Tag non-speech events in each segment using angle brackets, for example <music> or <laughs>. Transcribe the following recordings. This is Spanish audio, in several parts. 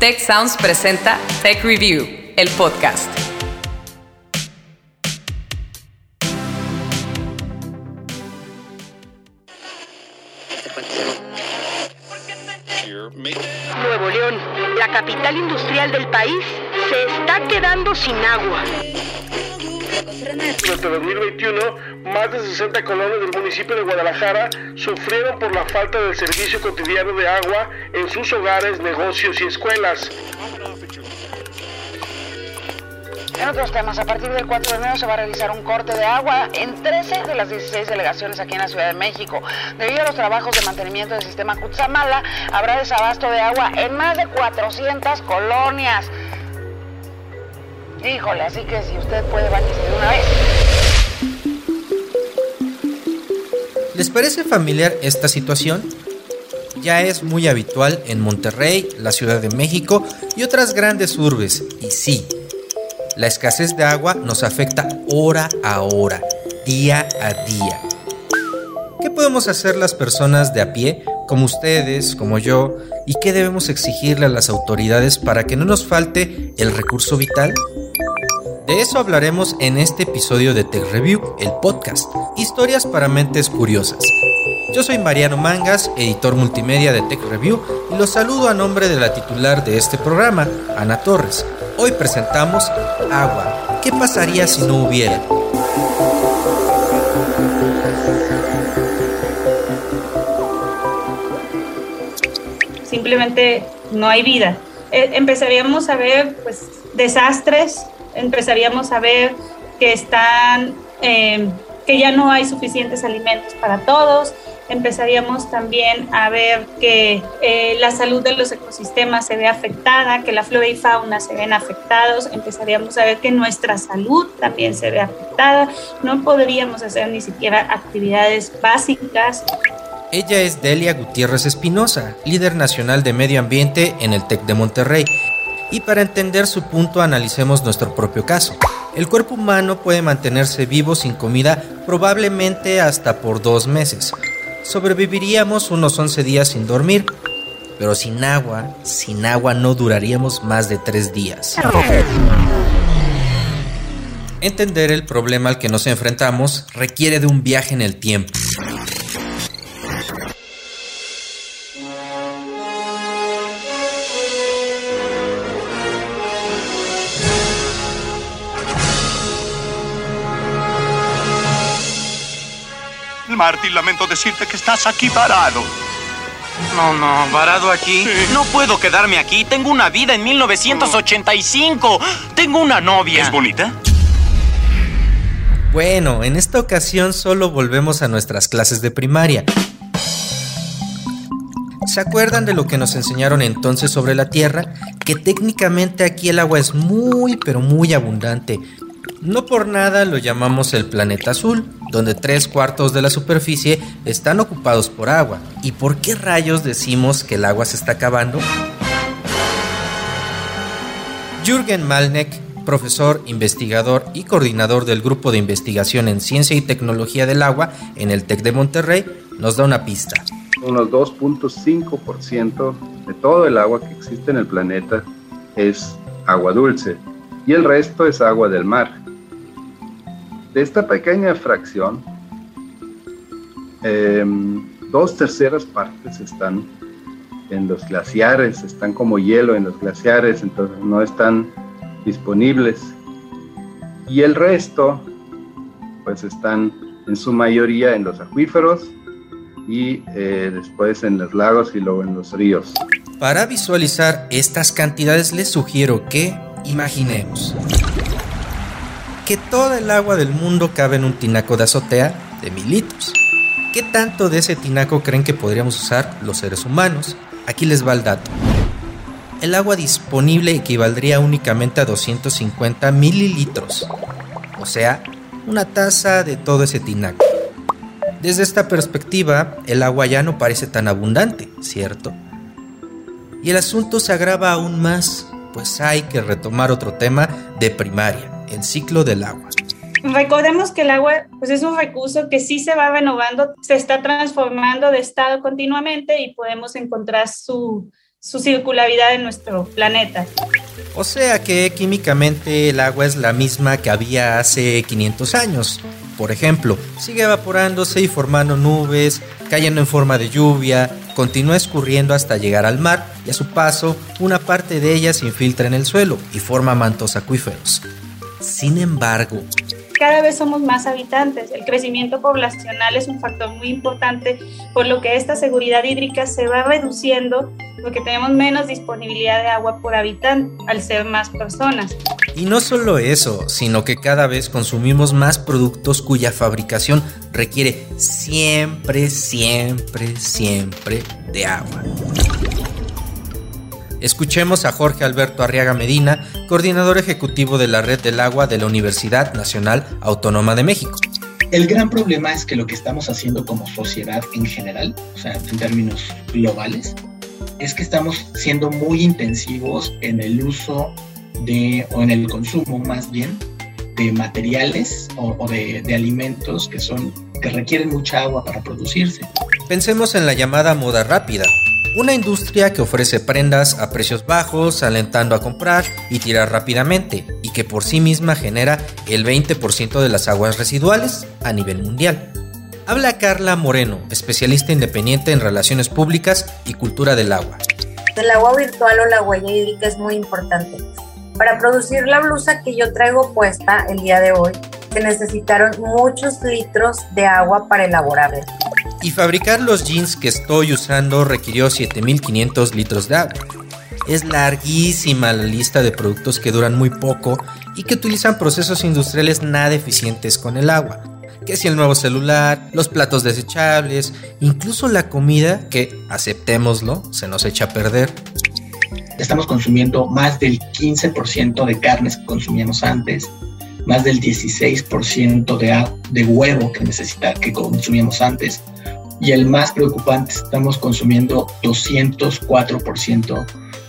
Tech Sounds presenta Tech Review, el podcast. Nuevo León, la capital industrial del país, se está quedando sin agua. Durante 2021, más de 60 colonias del municipio de Guadalajara sufrieron por la falta del servicio cotidiano de agua en sus hogares, negocios y escuelas. En otros temas, a partir del 4 de enero se va a realizar un corte de agua en 13 de las 16 delegaciones aquí en la Ciudad de México. Debido a los trabajos de mantenimiento del sistema Cutzamala, habrá desabasto de agua en más de 400 colonias. Híjole, así que si usted puede, bañarse una vez. ¿Les parece familiar esta situación? Ya es muy habitual en Monterrey, la Ciudad de México y otras grandes urbes. Y sí, la escasez de agua nos afecta hora a hora, día a día. ¿Qué podemos hacer las personas de a pie, como ustedes, como yo, y qué debemos exigirle a las autoridades para que no nos falte el recurso vital? De eso hablaremos en este episodio de Tech Review, el podcast, historias para mentes curiosas. Yo soy Mariano Mangas, editor multimedia de Tech Review, y los saludo a nombre de la titular de este programa, Ana Torres. Hoy presentamos Agua. ¿Qué pasaría si no hubiera? Simplemente no hay vida. Eh, empezaríamos a ver pues, desastres, empezaríamos a ver que están, eh, que ya no hay suficientes alimentos para todos, empezaríamos también a ver que eh, la salud de los ecosistemas se ve afectada, que la flora y fauna se ven afectados, empezaríamos a ver que nuestra salud también se ve afectada, no podríamos hacer ni siquiera actividades básicas. Ella es Delia Gutiérrez Espinosa, líder nacional de medio ambiente en el TEC de Monterrey. Y para entender su punto analicemos nuestro propio caso. El cuerpo humano puede mantenerse vivo sin comida probablemente hasta por dos meses, sobreviviríamos unos 11 días sin dormir, pero sin agua, sin agua no duraríamos más de 3 días. Entender el problema al que nos enfrentamos requiere de un viaje en el tiempo. Marty, lamento decirte que estás aquí parado. No, no, varado aquí. No puedo quedarme aquí. Tengo una vida en 1985. Tengo una novia. ¿Es bonita? Bueno, en esta ocasión solo volvemos a nuestras clases de primaria. ¿Se acuerdan de lo que nos enseñaron entonces sobre la Tierra? Que técnicamente aquí el agua es muy, pero muy abundante. No por nada lo llamamos el planeta azul, donde tres cuartos de la superficie están ocupados por agua. ¿Y por qué rayos decimos que el agua se está acabando? Jürgen Malneck, profesor, investigador y coordinador del Grupo de Investigación en Ciencia y Tecnología del Agua en el TEC de Monterrey, nos da una pista. Unos 2.5% de todo el agua que existe en el planeta es agua dulce y el resto es agua del mar. De esta pequeña fracción, em, dos terceras partes están en los glaciares, están como hielo en los glaciares, entonces no están disponibles. Y el resto, pues están en su mayoría en los acuíferos y eh, después en los lagos y luego en los ríos. Para visualizar estas cantidades les sugiero que imaginemos que toda el agua del mundo cabe en un tinaco de azotea de mil litros. ¿Qué tanto de ese tinaco creen que podríamos usar los seres humanos? Aquí les va el dato. El agua disponible equivaldría únicamente a 250 mililitros, o sea, una taza de todo ese tinaco. Desde esta perspectiva, el agua ya no parece tan abundante, ¿cierto? Y el asunto se agrava aún más, pues hay que retomar otro tema de primaria el ciclo del agua. Recordemos que el agua pues es un recurso que sí se va renovando, se está transformando de estado continuamente y podemos encontrar su, su circularidad en nuestro planeta. O sea que químicamente el agua es la misma que había hace 500 años. Por ejemplo, sigue evaporándose y formando nubes, cayendo en forma de lluvia, continúa escurriendo hasta llegar al mar y a su paso una parte de ella se infiltra en el suelo y forma mantos acuíferos. Sin embargo, cada vez somos más habitantes. El crecimiento poblacional es un factor muy importante, por lo que esta seguridad hídrica se va reduciendo porque tenemos menos disponibilidad de agua por habitante al ser más personas. Y no solo eso, sino que cada vez consumimos más productos cuya fabricación requiere siempre, siempre, siempre de agua. Escuchemos a Jorge Alberto Arriaga Medina, coordinador ejecutivo de la Red del Agua de la Universidad Nacional Autónoma de México. El gran problema es que lo que estamos haciendo como sociedad en general, o sea, en términos globales, es que estamos siendo muy intensivos en el uso de, o en el consumo más bien, de materiales o, de, de alimentos que son que requieren mucha agua para producirse. Pensemos en la llamada moda rápida, una industria que ofrece prendas a precios bajos, alentando a comprar y tirar rápidamente, y que por sí misma genera el 20% de las aguas residuales a nivel mundial. Habla Carla Moreno, especialista independiente en relaciones públicas y cultura del agua. El agua virtual o la huella hídrica es muy importante. Para producir la blusa que yo traigo puesta el día de hoy, se necesitaron muchos litros de agua para elaborarla y fabricar los jeans que estoy usando requirió 7500 litros de agua. Es larguísima la lista de productos que duran muy poco y que utilizan procesos industriales nada eficientes con el agua. Que si el nuevo celular, los platos desechables, incluso la comida que, aceptémoslo, se nos echa a perder. Estamos consumiendo más del 15% de carnes que consumíamos antes, más del 16% de, de huevo que, necesita, que consumíamos antes, y el más preocupante, estamos consumiendo 204%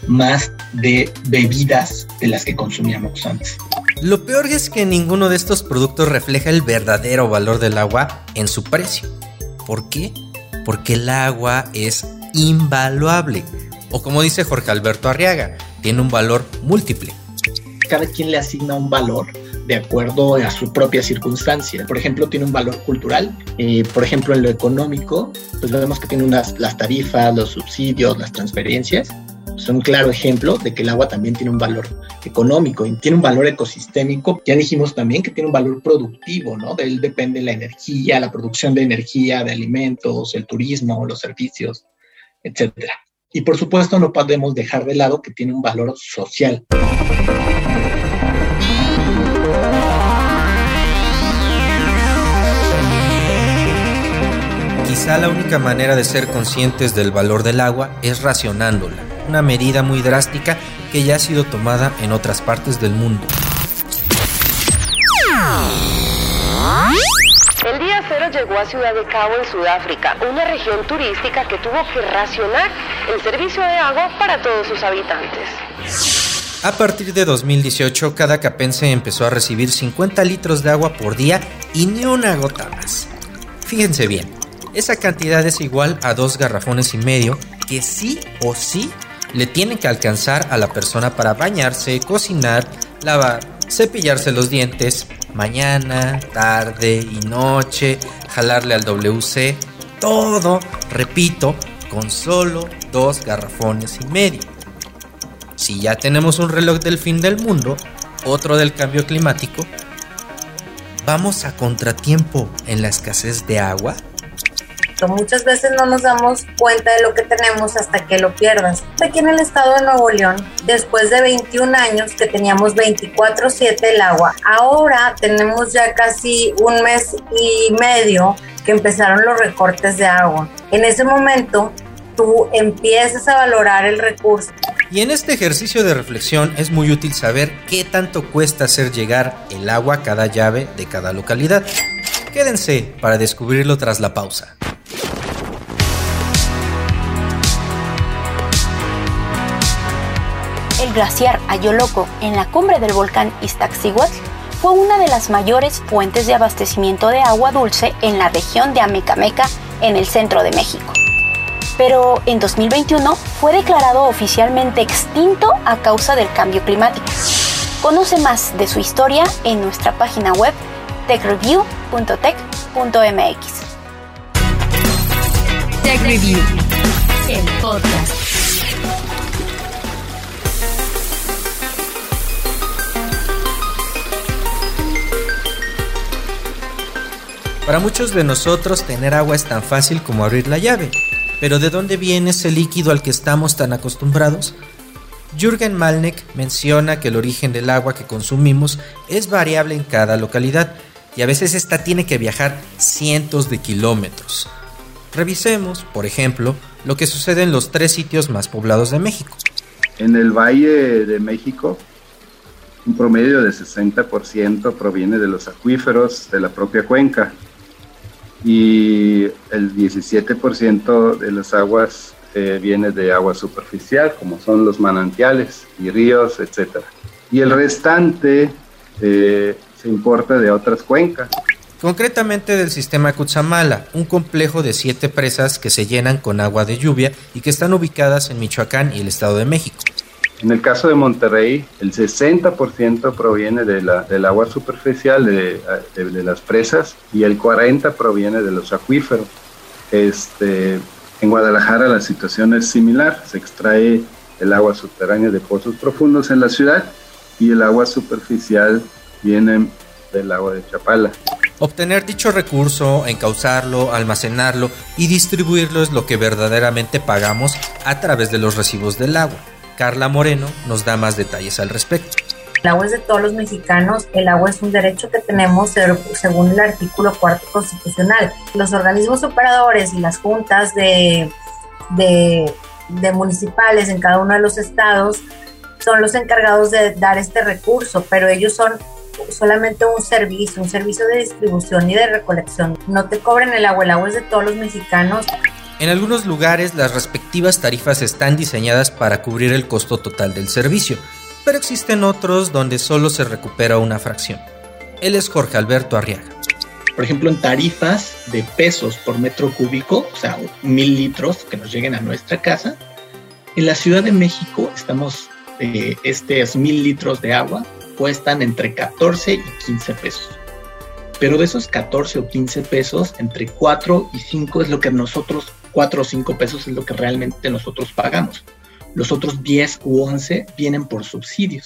más de bebidas de las que consumíamos antes. Lo peor es que ninguno de estos productos refleja el verdadero valor del agua en su precio. ¿Por qué? Porque el agua es invaluable. O como dice Jorge Alberto Arriaga, tiene un valor múltiple. Cada quien le asigna un valor de acuerdo a su propia circunstancia. Por ejemplo, tiene un valor cultural. y por ejemplo, en lo económico, pues vemos que tiene unas, las tarifas, los subsidios, las transferencias. Son un claro ejemplo de que el agua también tiene un valor económico y tiene un valor ecosistémico. Ya dijimos también que tiene un valor productivo, ¿no? De él depende la energía, la producción de energía, de alimentos, el turismo, los servicios, etcétera. Y por supuesto no podemos dejar de lado que tiene un valor social. Quizá la única manera de ser conscientes del valor del agua es racionándola, una medida muy drástica que ya ha sido tomada en otras partes del mundo. El día cero llegó a Ciudad de Cabo en Sudáfrica, una región turística que tuvo que racionar el servicio de agua para todos sus habitantes. A partir de 2018, cada capense empezó a recibir 50 litros de agua por día y ni una gota más. Fíjense bien, esa cantidad es igual a dos garrafones y medio que sí o sí le tienen que alcanzar a la persona para bañarse, cocinar, lavar, cepillarse los dientes, mañana, tarde y noche, jalarle al WC, todo, repito, con solo dos garrafones y medio. Si ya tenemos un reloj del fin del mundo, otro del cambio climático, ¿vamos a contratiempo en la escasez de agua? Muchas veces no nos damos cuenta de lo que tenemos hasta que lo pierdas. Aquí en el estado de Nuevo León, después de 21 años que teníamos 24/7 el agua, ahora tenemos ya casi un mes y medio que empezaron los recortes de agua. En ese momento, tú empiezas a valorar el recurso. Y en este ejercicio de reflexión es muy útil saber qué tanto cuesta hacer llegar el agua a cada llave de cada localidad. Quédense para descubrirlo tras la pausa. Glaciar Ayoloco en la cumbre del volcán Iztaccíhuatl fue una de las mayores fuentes de abastecimiento de agua dulce en la región de Amecameca, en el centro de México. pero en 2021 fue declarado oficialmente extinto a causa del cambio climático. Conoce más de su historia en nuestra página web techreview.tech.mx. Tech Review, el podcast. Para muchos de nosotros tener agua es tan fácil como abrir la llave, pero ¿de dónde viene ese líquido al que estamos tan acostumbrados? Jürgen Malneck menciona que el origen del agua que consumimos es variable en cada localidad y a veces esta tiene que viajar cientos de kilómetros. Revisemos, por ejemplo, lo que sucede en los tres sitios más poblados de México. En el Valle de México, un promedio de 60% proviene de los acuíferos de la propia cuenca y el 17% de las aguas eh, viene de agua superficial, como son los manantiales y ríos, etc. Y el restante eh, se importa de otras cuencas. Concretamente del sistema Cutzamala, un complejo de siete presas que se llenan con agua de lluvia y que están ubicadas en Michoacán y el Estado de México. En el caso de Monterrey, el 60% proviene de la, del agua superficial de, de, las presas y el 40% proviene de los acuíferos. Este, en Guadalajara la situación es similar, se extrae el agua subterránea de pozos profundos en la ciudad y el agua superficial viene del agua de Chapala. Obtener dicho recurso, encauzarlo, almacenarlo y distribuirlo es lo que verdaderamente pagamos a través de los recibos del agua. Carla Moreno nos da más detalles al respecto. El agua es de todos los mexicanos, el agua es un derecho que tenemos según el artículo cuarto constitucional. Los organismos operadores y las juntas de, de, de municipales en cada uno de los estados son los encargados de dar este recurso, pero ellos son solamente un servicio, un servicio de distribución y de recolección. No te cobren el agua, el agua es de todos los mexicanos. En algunos lugares las respectivas tarifas están diseñadas para cubrir el costo total del servicio, pero existen otros donde solo se recupera una fracción. Él es Jorge Alberto Arriaga. Por ejemplo, en tarifas de pesos por metro cúbico, o sea, mil litros que nos lleguen a nuestra casa, en la Ciudad de México estamos, eh, estos mil litros de agua cuestan entre 14 y 15 pesos. Pero de esos 14 o 15 pesos, entre 4 y 5 es lo que nosotros 4 o 5 pesos es lo que realmente nosotros pagamos. Los otros 10 u 11 vienen por subsidios.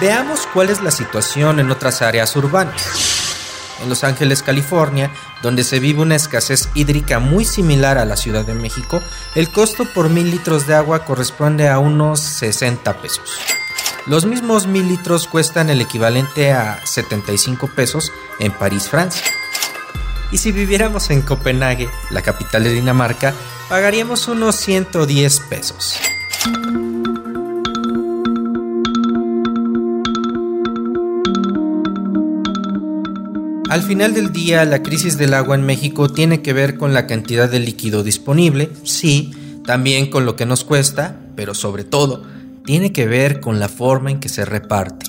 Veamos cuál es la situación en otras áreas urbanas. En Los Ángeles, California, donde se vive una escasez hídrica muy similar a la Ciudad de México, el costo por mil litros de agua corresponde a unos 60 pesos. Los mismos mil litros cuestan el equivalente a 75 pesos en París, Francia. Y si viviéramos en Copenhague, la capital de Dinamarca, pagaríamos unos 110 pesos. Al final del día, la crisis del agua en México tiene que ver con la cantidad de líquido disponible, sí, también con lo que nos cuesta, pero sobre todo, tiene que ver con la forma en que se reparte.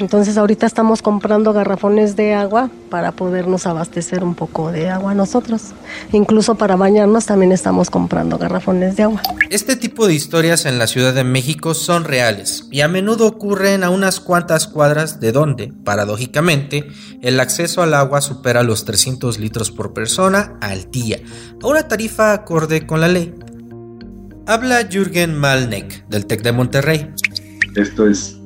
Entonces ahorita estamos comprando garrafones de agua para podernos abastecer un poco de agua nosotros. Incluso para bañarnos también estamos comprando garrafones de agua. Este tipo de historias en la Ciudad de México son reales y a menudo ocurren a unas cuantas cuadras de donde, paradójicamente, el acceso al agua supera los 300 litros por persona al día, a una tarifa acorde con la ley. Habla Jürgen Malneck del TEC de Monterrey. Esto es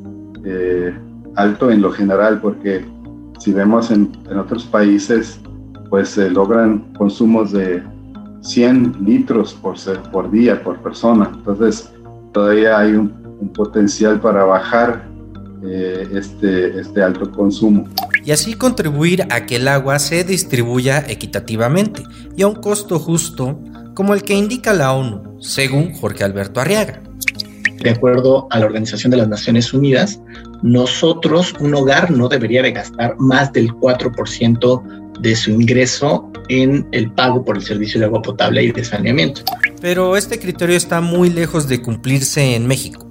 eh, alto en lo general porque si vemos en, en otros países pues se logran consumos de 100 litros por, por día, por persona. Entonces todavía hay un, un potencial para bajar eh, este, este alto consumo. Y así contribuir a que el agua se distribuya equitativamente y a un costo justo como el que indica la ONU, según Jorge Alberto Arriaga. De acuerdo a la Organización de las Naciones Unidas, nosotros, un hogar no debería de gastar más del 4% de su ingreso en el pago por el servicio de agua potable y de saneamiento. Pero este criterio está muy lejos de cumplirse en México.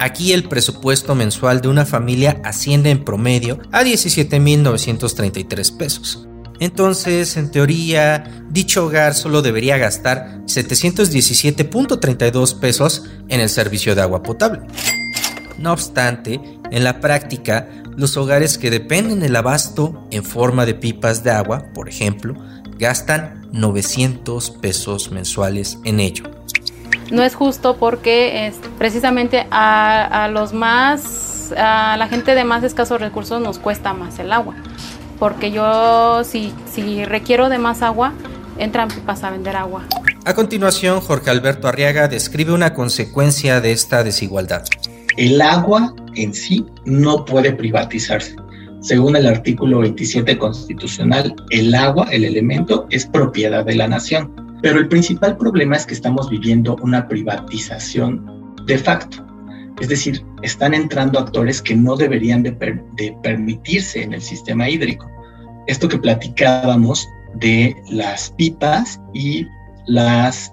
Aquí el presupuesto mensual de una familia asciende en promedio a 17.933 pesos. Entonces, en teoría, dicho hogar solo debería gastar 717.32 pesos en el servicio de agua potable. No obstante, en la práctica, los hogares que dependen del abasto en forma de pipas de agua, por ejemplo, gastan 900 pesos mensuales en ello. No es justo porque es, precisamente a, a los más, a la gente de más escasos recursos nos cuesta más el agua porque yo si, si requiero de más agua, entran pipas a vender agua. A continuación, Jorge Alberto Arriaga describe una consecuencia de esta desigualdad. El agua en sí no puede privatizarse. Según el artículo 27 constitucional, el agua, el elemento, es propiedad de la nación. Pero el principal problema es que estamos viviendo una privatización de facto. Es decir, están entrando actores que no deberían de, permitirse en el sistema hídrico. Esto que platicábamos de las pipas y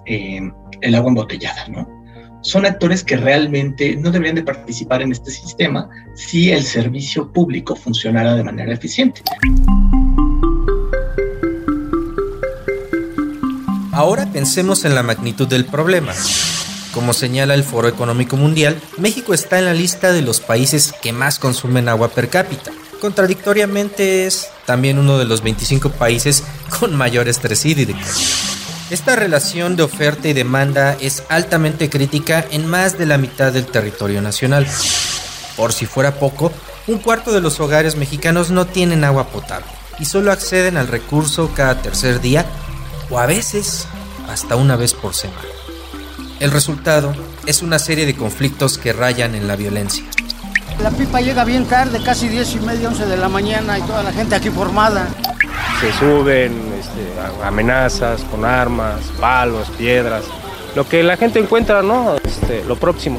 eh, el agua embotellada, ¿no? Son actores que realmente no deberían de participar en este sistema si el servicio público funcionara de manera eficiente. Ahora pensemos en la magnitud del problema. Como señala el Foro Económico Mundial, México está en la lista de los países que más consumen agua per cápita. Contradictoriamente es también uno de los 25 países <laughs> con mayor estrés hídrico. Esta relación de oferta y demanda es altamente crítica en más de la mitad del territorio nacional. Por si fuera poco, un cuarto de los hogares mexicanos no tienen agua potable y solo acceden al recurso cada tercer día o a veces hasta una vez por semana. El resultado es una serie de conflictos que rayan en la violencia. La pipa llega bien tarde, casi 10 y media, 11 de la mañana y toda la gente aquí formada. Se suben este, amenazas con armas, palos, piedras, lo que la gente encuentra, ¿no? Este, lo próximo.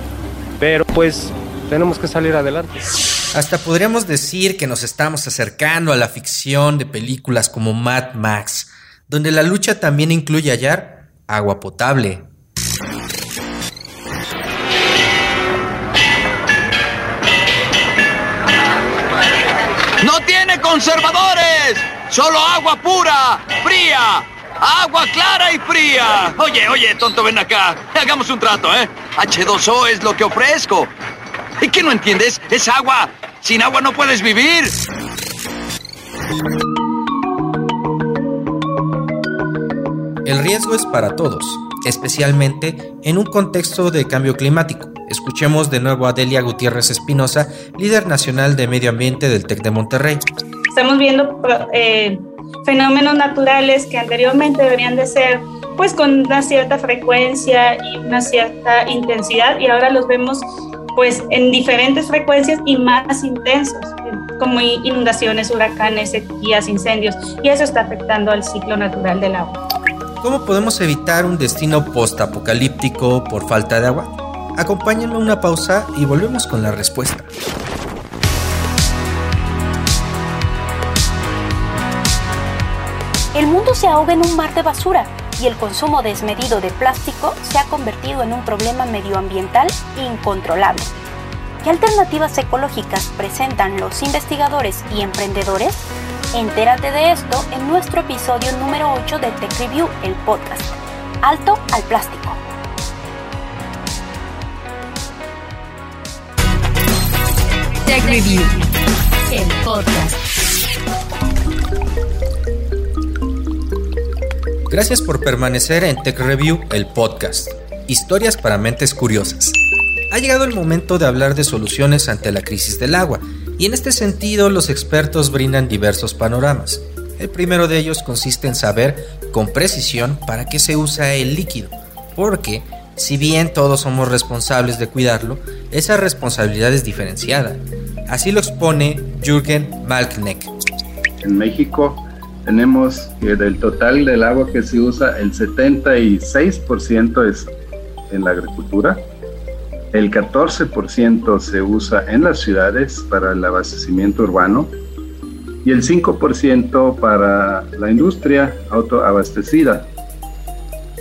Pero pues tenemos que salir adelante. Hasta podríamos decir que nos estamos acercando a la ficción de películas como Mad Max, donde la lucha también incluye hallar agua potable, conservadores! ¡Solo agua pura, fría! ¡Agua clara y fría! Oye, oye, tonto, ven acá. Hagamos un trato, ¿eh? H2O es lo que ofrezco. ¿Y qué no entiendes? Es agua. Sin agua no puedes vivir. El riesgo es para todos, especialmente en un contexto de cambio climático. Escuchemos de nuevo a Delia Gutiérrez Espinosa, líder nacional de medio ambiente del TEC de Monterrey. Estamos viendo eh, fenómenos naturales que anteriormente deberían de ser pues con una cierta frecuencia y una cierta intensidad y ahora los vemos pues en diferentes frecuencias y más intensos como inundaciones, huracanes, sequías, incendios y eso está afectando al ciclo natural del agua. ¿Cómo podemos evitar un destino postapocalíptico por falta de agua? Acompáñenme una pausa y volvemos con la respuesta. El mundo se ahoga en un mar de basura y el consumo desmedido de plástico se ha convertido en un problema medioambiental incontrolable. ¿Qué alternativas ecológicas presentan los investigadores y emprendedores? Entérate de esto en nuestro episodio número 8 de Tech Review, el podcast. Alto al plástico. Tech Review, el podcast. Gracias por permanecer en Tech Review, el podcast. Historias para mentes curiosas. Ha llegado el momento de hablar de soluciones ante la crisis del agua, y en este sentido los expertos brindan diversos panoramas. El primero de ellos consiste en saber con precisión para qué se usa el líquido, porque si bien todos somos responsables de cuidarlo, esa responsabilidad es diferenciada. Así lo expone Jürgen Malkneck. En México tenemos que del total del agua que se usa, el 76% es en la agricultura, el 14% se usa en las ciudades para el abastecimiento urbano y el 5% para la industria autoabastecida.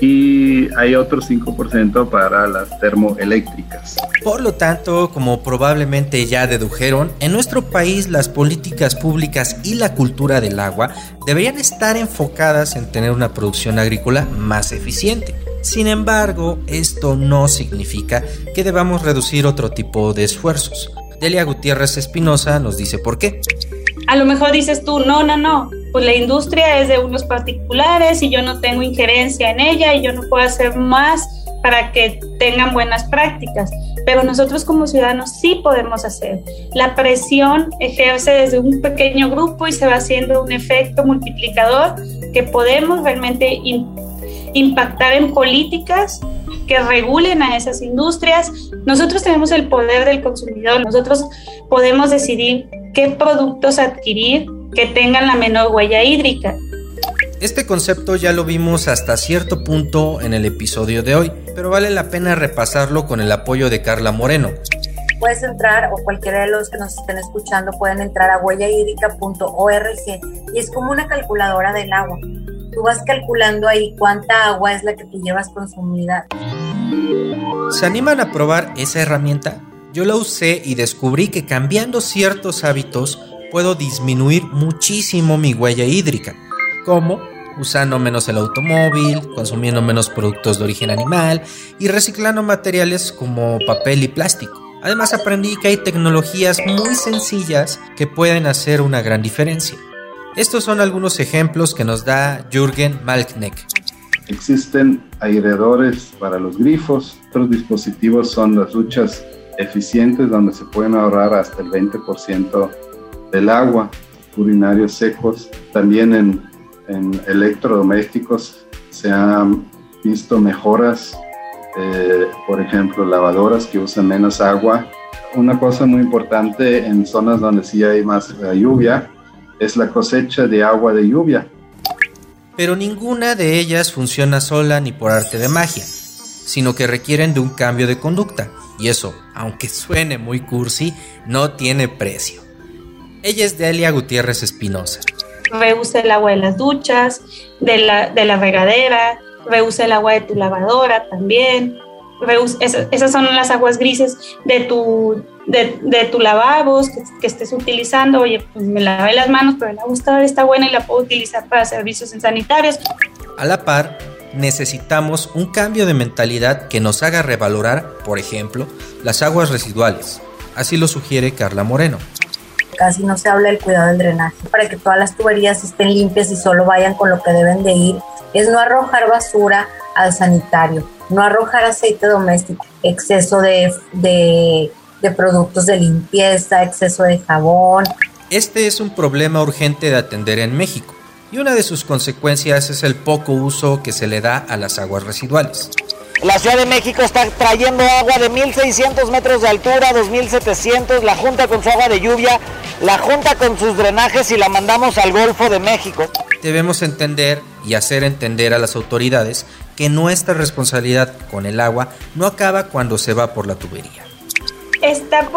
Y hay otro 5% para las termoeléctricas. Por lo tanto, como probablemente ya dedujeron, en nuestro país las políticas públicas y la cultura del agua deberían estar enfocadas en tener una producción agrícola más eficiente. Sin embargo, esto no significa que debamos reducir otro tipo de esfuerzos. Delia Gutiérrez Espinosa nos dice por qué. A lo mejor dices tú, no, no, no, pues la industria es de unos particulares y yo no tengo injerencia en ella y yo no puedo hacer más para que tengan buenas prácticas. Pero nosotros como ciudadanos sí podemos hacer. La presión ejerce desde un pequeño grupo y se va haciendo un efecto multiplicador que podemos realmente impactar en políticas que regulen a esas industrias. Nosotros tenemos el poder del consumidor, nosotros podemos decidir qué productos adquirir que tengan la menor huella hídrica. Este concepto ya lo vimos hasta cierto punto en el episodio de hoy, pero vale la pena repasarlo con el apoyo de Carla Moreno. Puedes entrar, o cualquiera de los que nos estén escuchando pueden entrar a huellahídrica.org y es como una calculadora del agua. Tú vas calculando ahí cuánta agua es la que tú llevas consumida. ¿Se animan a probar esa herramienta? Yo la usé y descubrí que cambiando ciertos hábitos puedo disminuir muchísimo mi huella hídrica. ¿Cómo? Usando menos el automóvil, consumiendo menos productos de origen animal y reciclando materiales como papel y plástico. Además aprendí que hay tecnologías muy sencillas que pueden hacer una gran diferencia. Estos son algunos ejemplos que nos da Jürgen Malkneck. Existen aireadores para los grifos, otros dispositivos son las duchas eficientes donde se pueden ahorrar hasta el 20% del agua, urinarios secos. También en, electrodomésticos se han visto mejoras, eh, por ejemplo, lavadoras que usan menos agua. Una cosa muy importante en zonas donde sí hay más lluvia es la cosecha de agua de lluvia. Pero ninguna de ellas funciona sola ni por arte de magia, sino que requieren de un cambio de conducta. Y eso, aunque suene muy cursi, no tiene precio. Ella es Delia Gutiérrez Espinosa. Reusa el agua de las duchas, de la, de la regadera, reusa el agua de tu lavadora también. esas, son las aguas grises de tu, de, tu lavabos que, estés utilizando. Oye, pues me lavé las manos, pero el agua está, está buena y la puedo utilizar para servicios sanitarios. A la par, necesitamos un cambio de mentalidad que nos haga revalorar, por ejemplo, las aguas residuales. Así lo sugiere Carla Moreno casi no se habla del cuidado del drenaje, para que todas las tuberías estén limpias y solo vayan con lo que deben de ir, es no arrojar basura al sanitario, no arrojar aceite doméstico, exceso de, de, de productos de limpieza, exceso de jabón. Este es un problema urgente de atender en México y una de sus consecuencias es el poco uso que se le da a las aguas residuales. La Ciudad de México está trayendo agua de 1.600 metros de altura, 2.700, la junta con su agua de lluvia, la junta con sus drenajes y la mandamos al Golfo de México. Debemos entender y hacer entender a las autoridades que nuestra responsabilidad con el agua no acaba cuando se va por la tubería. Está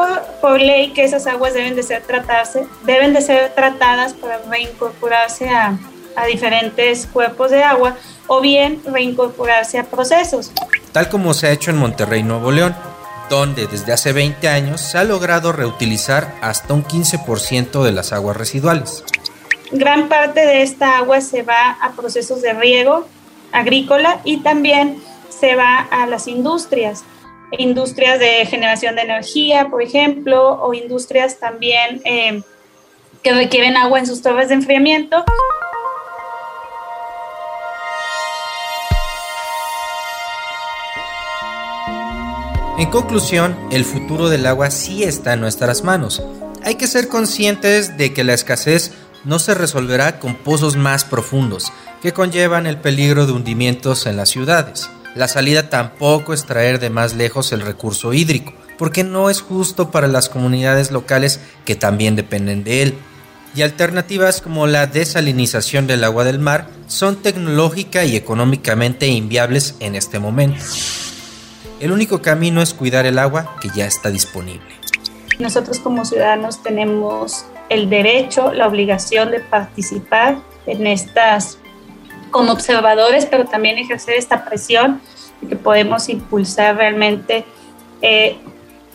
por, ley que esas aguas deben de ser tratarse, deben de ser tratadas para reincorporarse a, a diferentes cuerpos de agua o bien reincorporarse a procesos. Tal como se ha hecho en Monterrey, Nuevo León, donde desde hace 20 años se ha logrado reutilizar hasta un 15% de las aguas residuales. Gran parte de esta agua se va a procesos de riego agrícola y también se va a las industrias, industrias de generación de energía, por ejemplo, o industrias también eh, que requieren agua en sus torres de enfriamiento. En conclusión, el futuro del agua sí está en nuestras manos. Hay que ser conscientes de que la escasez no se resolverá con pozos más profundos, que conllevan el peligro de hundimientos en las ciudades. La salida tampoco es traer de más lejos el recurso hídrico, porque no es justo para las comunidades locales que también dependen de él. Y alternativas como la desalinización del agua del mar son tecnológica y económicamente inviables en este momento. El único camino es cuidar el agua que ya está disponible. Nosotros como ciudadanos tenemos el derecho, la obligación de participar en estas como observadores, pero también ejercer esta presión y que podemos impulsar realmente eh,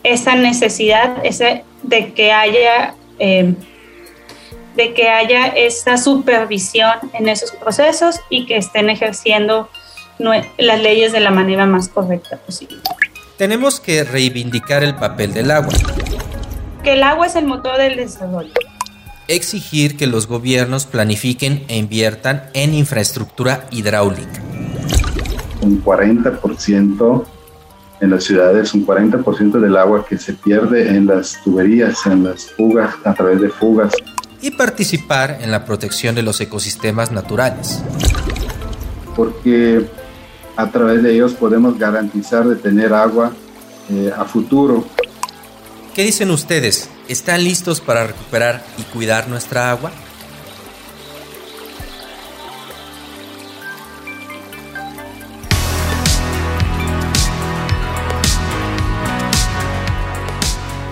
esa necesidad ese, de que haya eh, de que haya esa supervisión en esos procesos y que estén ejerciendo las leyes de la manera más correcta posible. Tenemos que reivindicar el papel del agua. Que el agua es el motor del desarrollo. Exigir que los gobiernos planifiquen e inviertan en infraestructura hidráulica. Un 40% en las ciudades, un 40% del agua que se pierde en las tuberías, en las fugas, a través de fugas. Y participar en la protección de los ecosistemas naturales. Porque a través de ellos podemos garantizar de tener agua eh, a futuro. ¿Qué dicen ustedes? ¿Están listos para recuperar y cuidar nuestra agua?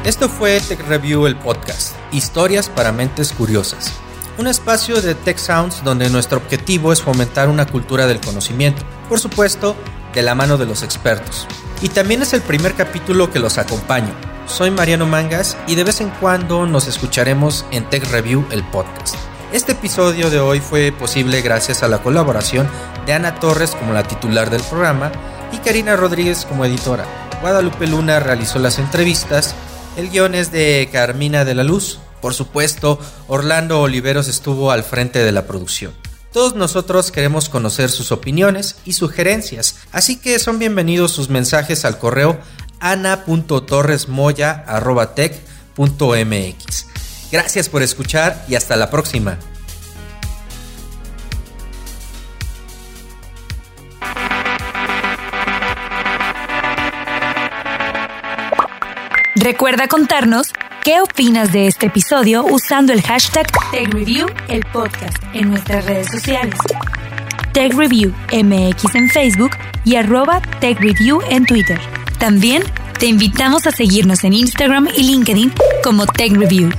Esto fue Tech Review el podcast, historias para mentes curiosas. Un espacio de Tech Sounds donde nuestro objetivo es fomentar una cultura del conocimiento, por supuesto, de la mano de los expertos. Y también es el primer capítulo que los acompaño. Soy Mariano Mangas y de vez en cuando nos escucharemos en Tech Review el podcast. Este episodio de hoy fue posible gracias a la colaboración de Ana Torres como la titular del programa y Karina Rodríguez como editora. Guadalupe Luna realizó las entrevistas el guion es de Carmina de la Luz. Por supuesto, Orlando Oliveros estuvo al frente de la producción. Todos nosotros queremos conocer sus opiniones y sugerencias, así que son bienvenidos sus mensajes al correo ana.torresmoya.tech.mx. Gracias por escuchar y hasta la próxima. Recuerda contarnos qué opinas de este episodio usando el hashtag TechReview, el podcast, en nuestras redes sociales. TechReview MX en Facebook y arroba TechReview en Twitter. También te invitamos a seguirnos en Instagram y LinkedIn como TechReview.